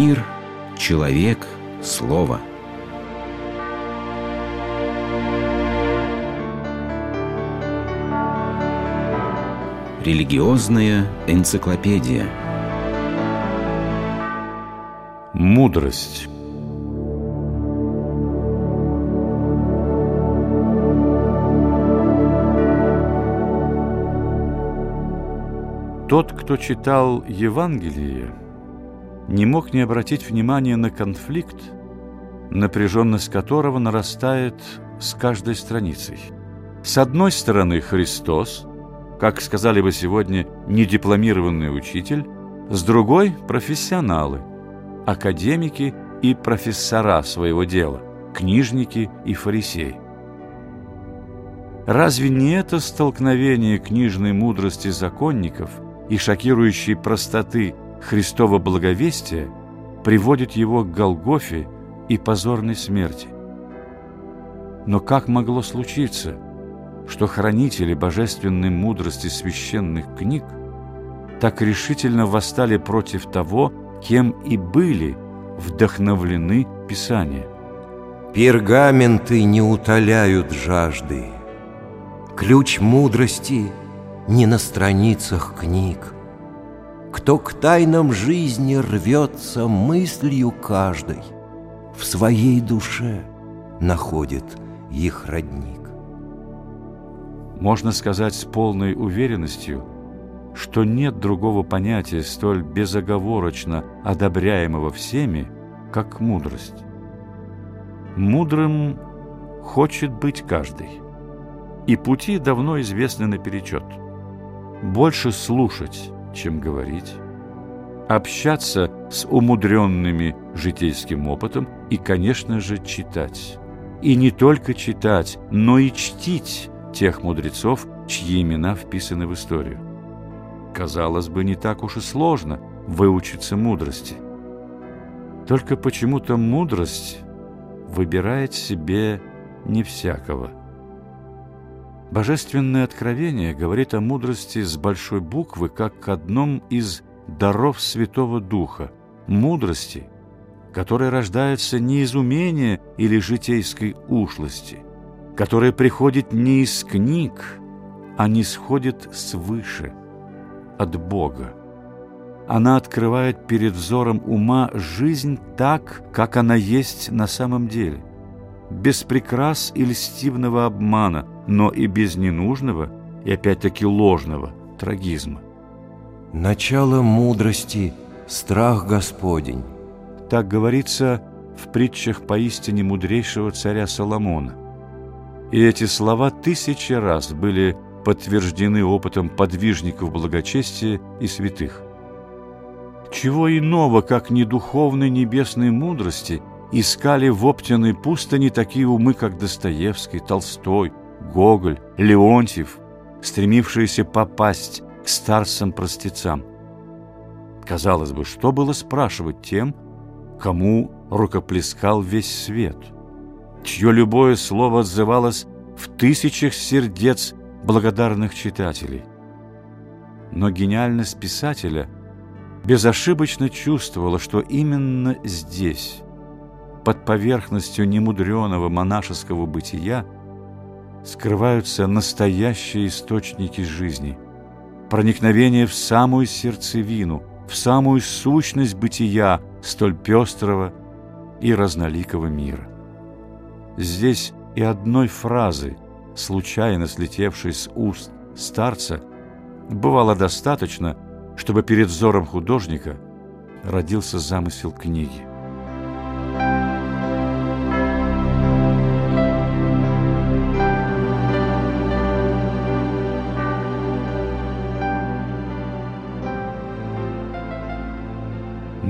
Мир, человек, слово. Религиозная энциклопедия. Мудрость. Тот, кто читал Евангелие, не мог не обратить внимания на конфликт, напряженность которого нарастает с каждой страницей. С одной стороны Христос, как сказали бы сегодня, недипломированный учитель, с другой – профессионалы, академики и профессора своего дела, книжники и фарисеи. Разве не это столкновение книжной мудрости законников – и шокирующей простоты Христова благовестия приводит его к Голгофе и позорной смерти. Но как могло случиться, что хранители божественной мудрости священных книг так решительно восстали против того, кем и были вдохновлены Писания? Пергаменты не утоляют жажды. Ключ мудрости — не на страницах книг. Кто к тайнам жизни рвется мыслью каждой, В своей душе находит их родник. Можно сказать с полной уверенностью, что нет другого понятия столь безоговорочно одобряемого всеми, как мудрость. Мудрым хочет быть каждый, и пути давно известны наперечет – больше слушать, чем говорить, общаться с умудренными житейским опытом и, конечно же, читать. И не только читать, но и чтить тех мудрецов, чьи имена вписаны в историю. Казалось бы, не так уж и сложно выучиться мудрости. Только почему-то мудрость выбирает себе не всякого. Божественное откровение говорит о мудрости с большой буквы как одном из даров Святого Духа, мудрости, которая рождается не из умения или житейской ушлости, которая приходит не из книг, а не сходит свыше, от Бога. Она открывает перед взором ума жизнь так, как она есть на самом деле, без прикрас и льстивного обмана – но и без ненужного и опять-таки ложного трагизма. Начало мудрости – страх Господень. Так говорится в притчах поистине мудрейшего царя Соломона. И эти слова тысячи раз были подтверждены опытом подвижников благочестия и святых. Чего иного, как не духовной небесной мудрости, искали в Оптиной пустыне такие умы, как Достоевский, Толстой, Гоголь, Леонтьев, стремившиеся попасть к старцам-простецам. Казалось бы, что было спрашивать тем, кому рукоплескал весь свет, чье любое слово отзывалось в тысячах сердец благодарных читателей. Но гениальность писателя безошибочно чувствовала, что именно здесь, под поверхностью немудреного монашеского бытия, скрываются настоящие источники жизни, проникновение в самую сердцевину, в самую сущность бытия столь пестрого и разноликого мира. Здесь и одной фразы, случайно слетевшей с уст старца, бывало достаточно, чтобы перед взором художника родился замысел книги.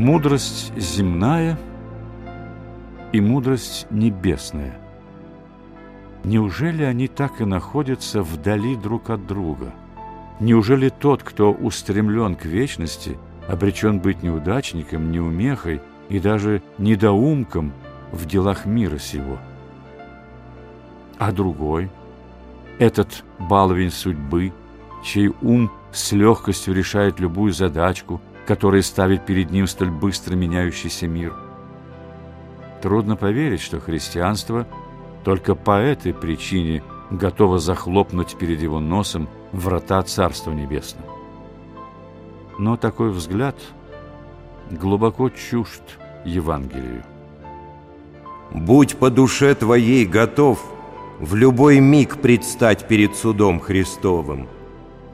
Мудрость земная и мудрость небесная. Неужели они так и находятся вдали друг от друга? Неужели тот, кто устремлен к вечности, обречен быть неудачником, неумехой и даже недоумком в делах мира сего? А другой, этот баловень судьбы, чей ум с легкостью решает любую задачку – который ставит перед ним столь быстро меняющийся мир. Трудно поверить, что христианство только по этой причине готово захлопнуть перед его носом врата Царства Небесного. Но такой взгляд глубоко чужд Евангелию. Будь по душе твоей готов в любой миг предстать перед судом Христовым,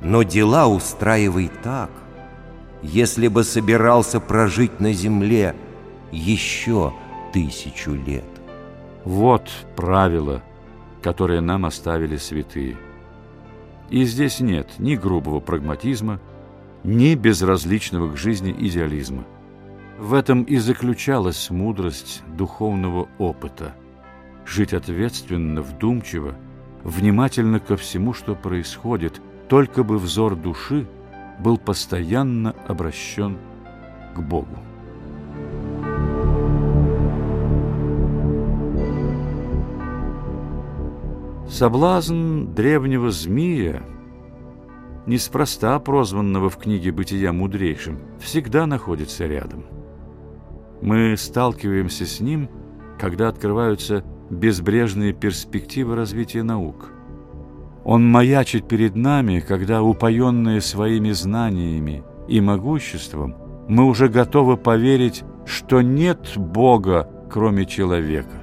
но дела устраивай так, если бы собирался прожить на земле еще тысячу лет. Вот правило, которое нам оставили святые. И здесь нет ни грубого прагматизма, ни безразличного к жизни идеализма. В этом и заключалась мудрость духовного опыта. Жить ответственно, вдумчиво, внимательно ко всему, что происходит, только бы взор души был постоянно обращен к Богу. Соблазн древнего змея, неспроста прозванного в книге «Бытия» мудрейшим, всегда находится рядом – мы сталкиваемся с ним, когда открываются безбрежные перспективы развития наук. Он маячит перед нами, когда, упоенные своими знаниями и могуществом, мы уже готовы поверить, что нет Бога, кроме человека.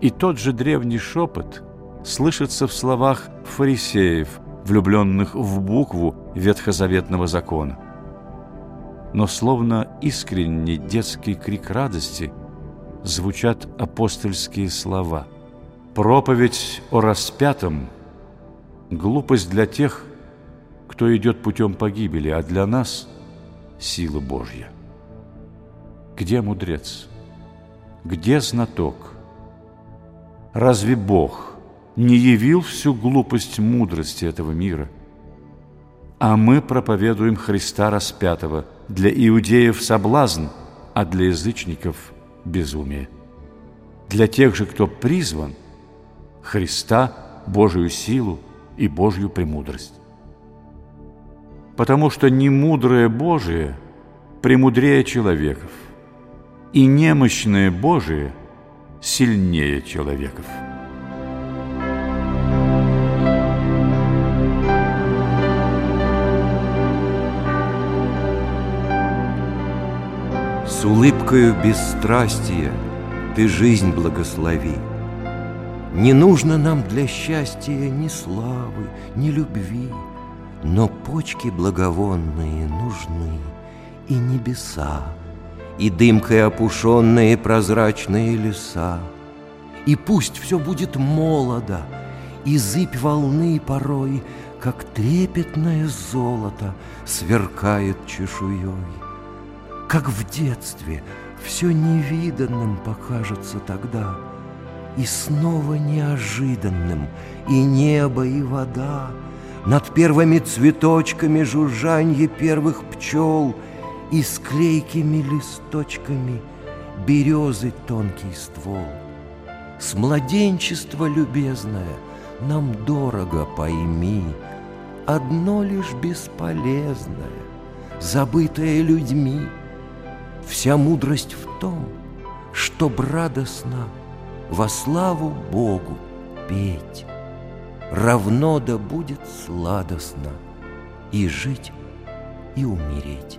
И тот же древний шепот слышится в словах фарисеев, влюбленных в букву ветхозаветного закона но словно искренний детский крик радости звучат апостольские слова. Проповедь о распятом – глупость для тех, кто идет путем погибели, а для нас – сила Божья. Где мудрец? Где знаток? Разве Бог не явил всю глупость мудрости этого мира? А мы проповедуем Христа распятого – для иудеев соблазн, а для язычников безумие. Для тех же, кто призван, Христа, Божию силу и Божью премудрость. Потому что немудрое Божие премудрее человеков, и немощное Божие сильнее человеков. С улыбкою бесстрастия ты жизнь благослови. Не нужно нам для счастья ни славы, ни любви, Но почки благовонные нужны, и небеса, И дымкой опушенные прозрачные леса. И пусть все будет молодо, и зыбь волны порой, Как трепетное золото, сверкает чешуей как в детстве, все невиданным покажется тогда, И снова неожиданным и небо, и вода, Над первыми цветочками жужжанье первых пчел И с клейкими листочками березы тонкий ствол. С младенчества любезное нам дорого пойми, Одно лишь бесполезное, забытое людьми — Вся мудрость в том, чтоб радостно во славу Богу петь. Равно да будет сладостно и жить, и умереть.